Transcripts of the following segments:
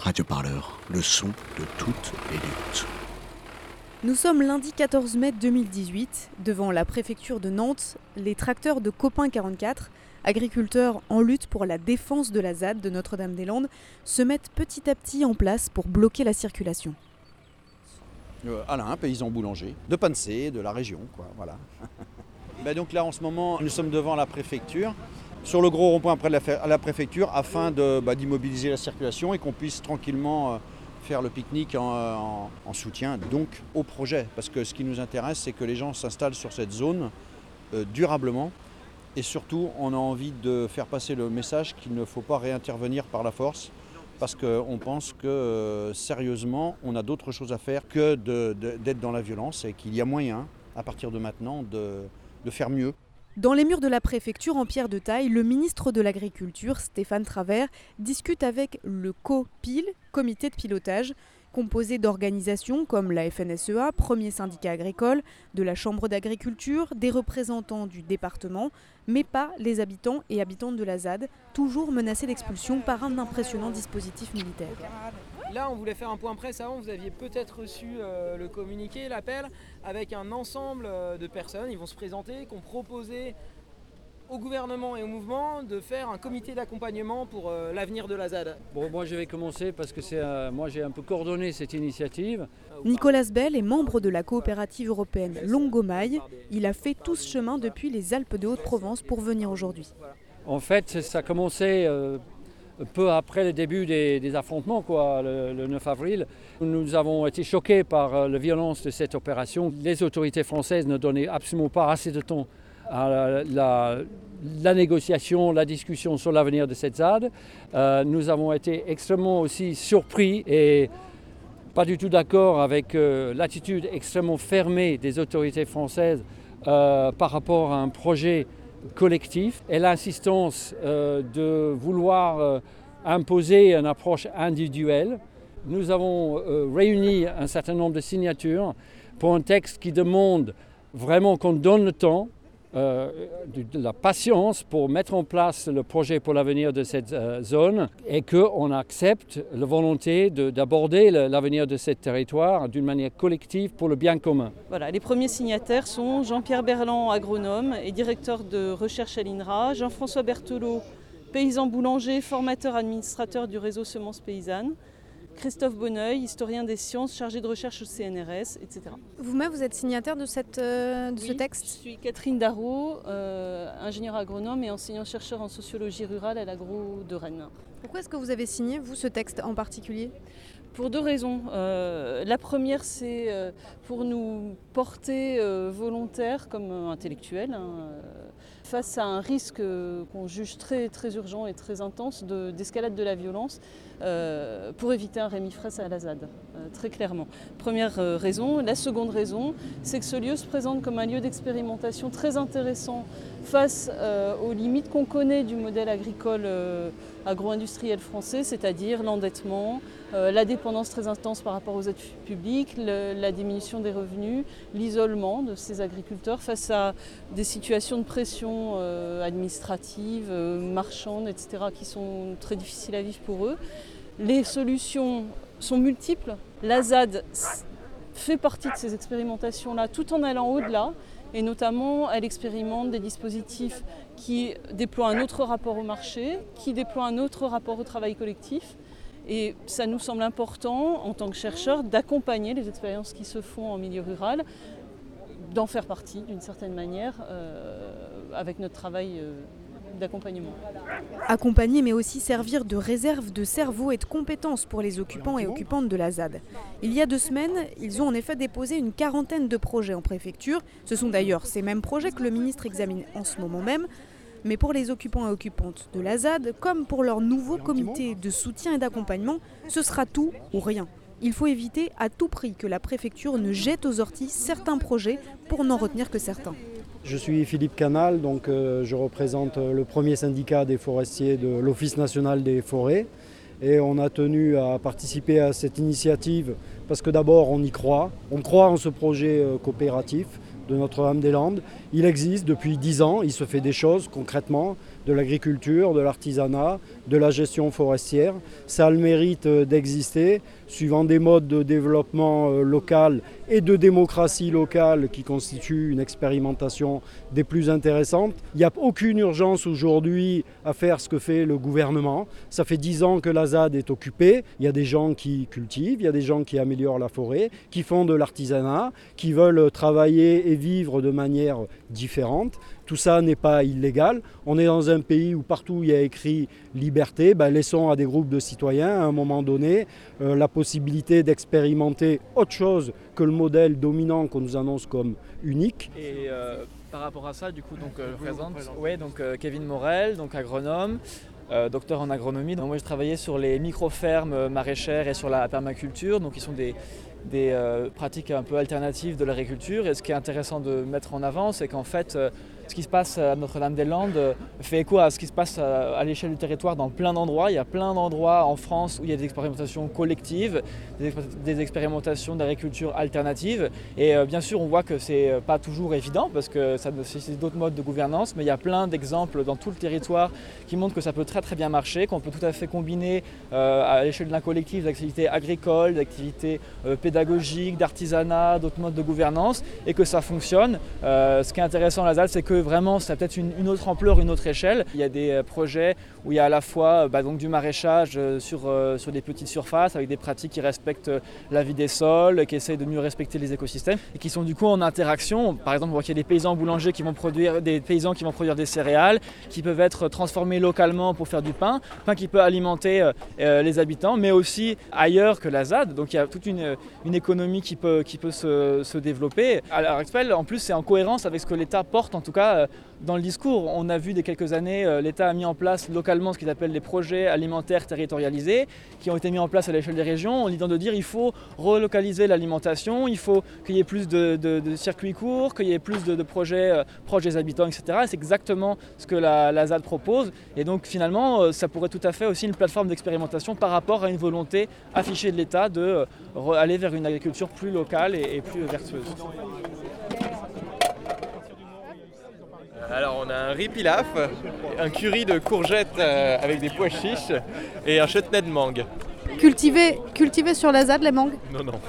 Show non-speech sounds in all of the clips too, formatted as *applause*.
Radio Parleur, le son de toutes les luttes. Nous sommes lundi 14 mai 2018. Devant la préfecture de Nantes, les tracteurs de Copain 44, agriculteurs en lutte pour la défense de la ZAD de Notre-Dame-des-Landes, se mettent petit à petit en place pour bloquer la circulation. Euh, Alain, paysan boulanger, de Pansé, de la région, quoi, voilà. *laughs* Ben donc là, en ce moment, nous sommes devant la préfecture, sur le gros rond-point après la, à la préfecture, afin de, bah, d'immobiliser la circulation et qu'on puisse tranquillement euh, faire le pique-nique en, en- en soutien donc au projet. Parce que ce qui nous intéresse, c'est que les gens s'installent sur cette zone euh, durablement. Et surtout, on a envie de faire passer le message qu'il ne faut pas réintervenir par la force. Parce qu'on pense que euh, sérieusement, on a d'autres choses à faire que de- de- d'être dans la violence et qu'il y a moyen, à partir de maintenant, de, de faire mieux. Dans les murs de la préfecture en pierre de taille, le ministre de l'Agriculture, Stéphane Travers, discute avec le COPIL, comité de pilotage, composé d'organisations comme la FNSEA, premier syndicat agricole, de la Chambre d'agriculture, des représentants du département, mais pas les habitants et habitantes de la ZAD, toujours menacés d'expulsion par un impressionnant dispositif militaire. Là, on voulait faire un point presse avant. Vous aviez peut-être reçu euh, le communiqué, l'appel, avec un ensemble euh, de personnes. Ils vont se présenter, qui ont proposé au gouvernement et au mouvement de faire un comité d'accompagnement pour euh, l'avenir de la ZAD. Bon, moi je vais commencer parce que c'est euh, moi j'ai un peu coordonné cette initiative. Nicolas Bell est membre de la coopérative européenne Longomaille. Il a fait tout ce chemin depuis les Alpes de Haute-Provence pour venir aujourd'hui. En fait, ça a commencé euh, peu après le début des, affrontements, le, le 9 avril. Nous avons été choqués par euh, la violence de cette opération. Les autorités françaises ne donnaient absolument pas assez de temps à la, la- la négociation, la discussion sur l'avenir de cette ZAD. Euh, nous avons été extrêmement aussi surpris et pas du tout d'accord avec euh, l'attitude extrêmement fermée des autorités françaises par rapport à un projet collectif et l'insistance de vouloir imposer une approche individuelle. Nous avons euh, réuni un certain nombre de signatures pour un texte qui demande vraiment qu'on donne le temps, euh, de, la patience pour mettre en place le projet pour l'avenir de cette euh, zone et qu'on accepte la volonté de- d'aborder l'avenir de ce territoire d'une manière collective pour le bien commun. Voilà, les premiers signataires sont Jean-Pierre Berland, agronome et directeur de recherche à l'INRA, Jean-François Berthelot, paysan boulanger, formateur administrateur du réseau Semences Paysannes, Christophe Bonneuil, historien des sciences, chargé de recherche au CNRS, etc. Vous-même, vous êtes signataire de, cette, euh, de ce texte Je suis Catherine Darro, euh, ingénieure agronome et enseignant-chercheur en sociologie rurale à l'agro de Rennes. Pourquoi est-ce que vous avez signé, vous, ce texte en particulier? Pour deux raisons. Euh, la première, c'est euh, pour nous porter euh, volontaires comme intellectuels hein, face à un risque qu'on juge très, très urgent et très intense de- d'escalade de, la violence pour éviter un Rémi Fraisse à la ZAD, très clairement. Première raison. La seconde raison, c'est que ce lieu se présente comme un lieu d'expérimentation très intéressant face aux limites qu'on connaît du modèle agricole agro-industriel français, c'est-à-dire l'endettement, la dépendance très intense par rapport aux aides publiques, la diminution des revenus, l'isolement de ces agriculteurs face à des situations de pression euh, administrative, euh, marchande, etc., qui sont très difficiles à vivre pour eux. Les solutions sont multiples. La ZAD s- fait partie de ces expérimentations-là tout en allant au-delà. Et notamment, elle expérimente des dispositifs qui déploient un autre rapport au marché, qui déploient un autre rapport au travail collectif. Et ça nous semble important, en tant que chercheurs, d'accompagner les expériences qui se font en milieu rural, d'en faire partie d'une certaine manière euh, avec notre travail euh, d'accompagnement. Accompagner, mais aussi servir de réserve de cerveau et de compétences pour les occupants et occupantes de la ZAD. Il y a deux semaines, ils ont en effet déposé une quarantaine de projets en préfecture. Ce sont d'ailleurs ces mêmes projets que le ministre examine en ce moment même. Mais pour les occupants et occupantes de la ZAD, comme pour leur nouveau comité de soutien et d'accompagnement, ce sera tout ou rien. Il faut éviter à tout prix que la préfecture ne jette aux orties certains projets pour n'en retenir que certains. Je suis Philippe Canal, donc euh, je représente euh, le premier syndicat des forestiers de l'Office national des forêts. Et on a tenu à participer à cette initiative parce que d'abord on y croit. On croit en ce projet euh, coopératif de Notre-Dame-des-Landes. Il existe depuis 10 ans, il se fait des choses concrètement, de l'agriculture, de l'artisanat, de la gestion forestière. Ça a le mérite d'exister, suivant des modes de développement local et de démocratie locale qui constituent une expérimentation des plus intéressantes. Il n'y a aucune urgence aujourd'hui à faire ce que fait le gouvernement. Ça fait dix ans que la ZAD est occupée. Il y a des gens qui cultivent, il y a des gens qui améliorent la forêt, qui font de l'artisanat, qui veulent travailler et vivre de manière différente. Tout ça n'est pas illégal. On est dans un pays où partout il y a écrit liberté. Ben, laissons à des groupes de citoyens, à un moment donné, euh, la possibilité d'expérimenter autre chose que le modèle dominant qu'on nous annonce comme unique. Et euh, par rapport à ça, du coup, donc, euh, je présente ouais, donc, Kevin Morel, donc agronome. docteur en agronomie. Donc moi, j'ai travaillé sur les micro-fermes maraîchères et sur la permaculture, donc qui sont des, des pratiques un peu alternatives de l'agriculture. Et ce qui est intéressant de mettre en avant, c'est qu'en fait, ce qui se passe à Notre-Dame-des-Landes euh, fait écho à ce qui se passe euh, à l'échelle du territoire dans plein d'endroits. Il y a plein d'endroits en France où il y a des expérimentations collectives, des, expérimentations d'agriculture alternative. Et euh, bien sûr, on voit que ce n'est pas toujours évident parce que ça nécessite d'autres modes de gouvernance, mais il y a plein d'exemples dans tout le territoire qui montrent que ça peut très très bien marcher, qu'on peut tout à fait combiner à l'échelle d'un collectif d'activités agricoles, d'activités pédagogiques, d'artisanat, d'autres modes de gouvernance et que ça fonctionne. ce qui est intéressant à c'est que vraiment ça a peut-être une, autre ampleur, une autre échelle. Il y a des euh, projets où il y a à la fois bah, donc, du maraîchage euh, sur, euh, sur des petites surfaces avec des pratiques qui respectent la vie des sols, qui essayent de mieux respecter les écosystèmes et qui sont du coup en interaction. Par exemple, on voit qu'il y a des paysans boulangers qui vont produire des paysans qui vont produire des céréales, qui peuvent être transformés localement pour faire du pain, pain qui peut alimenter les habitants, mais aussi ailleurs que la ZAD. Donc il y a toute une, une économie qui peut, qui peut se, se développer. À l'heure en plus, c'est en cohérence avec ce que l'État porte en tout cas euh, dans le discours. On a vu des quelques années, euh, l'État a mis en place localement ce qu'ils appellent les projets alimentaires territorialisés, qui ont été mis en place à l'échelle des régions, en disant de dire il faut relocaliser l'alimentation, il faut qu'il y ait plus de, circuits courts, qu'il y ait plus de, projets euh, proches des habitants, etc. C'est exactement ce que la, ZAD propose. Et donc finalement, ça pourrait tout à fait aussi une plateforme d'expérimentation par rapport à une volonté affichée de l'État de aller vers une agriculture plus locale et plus vertueuse. Alors on a un riz pilaf, un curry de courgettes euh, avec des pois chiches et un chutney de mangue. Cultivé, cultivé sur la ZAD les mangues Non, non.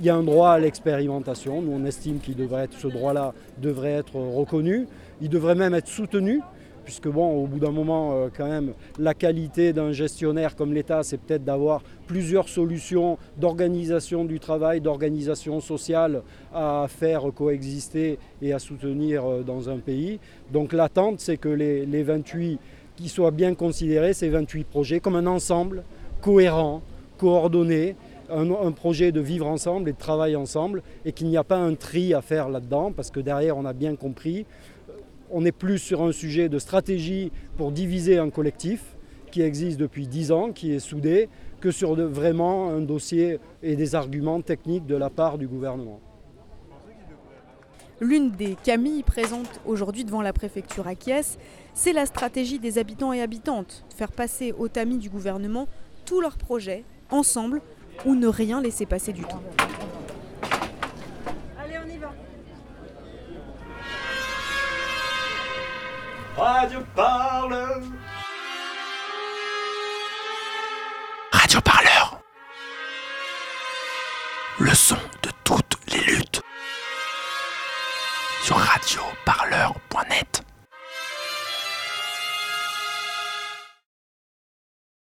Il y a un droit à l'expérimentation. Nous, on estime qu'il devrait être, ce droit-là devrait être reconnu. Il devrait même être soutenu puisque bon, au bout d'un moment, euh, quand même, la qualité d'un gestionnaire comme l'État, c'est peut-être d'avoir plusieurs solutions d'organisation du travail, d'organisation sociale à faire coexister et à soutenir euh, dans un pays. Donc l'attente, c'est que les, 28 qui soient bien considérés, ces 28 projets, comme un ensemble cohérent, coordonné, un, un, projet de vivre ensemble et de travailler ensemble, et qu'il n'y a pas un tri à faire là-dedans, parce que derrière, on a bien compris on est plus sur un sujet de stratégie pour diviser un collectif qui existe depuis dix ans, qui est soudé, que sur vraiment un dossier et des arguments techniques de la part du gouvernement. L'une des Camilles présentes aujourd'hui devant la préfecture à Kies, c'est la stratégie des habitants et habitantes, faire passer au tamis du gouvernement tous leurs projets, ensemble, ou ne rien laisser passer du tout. Radio Parle. Radio Parle.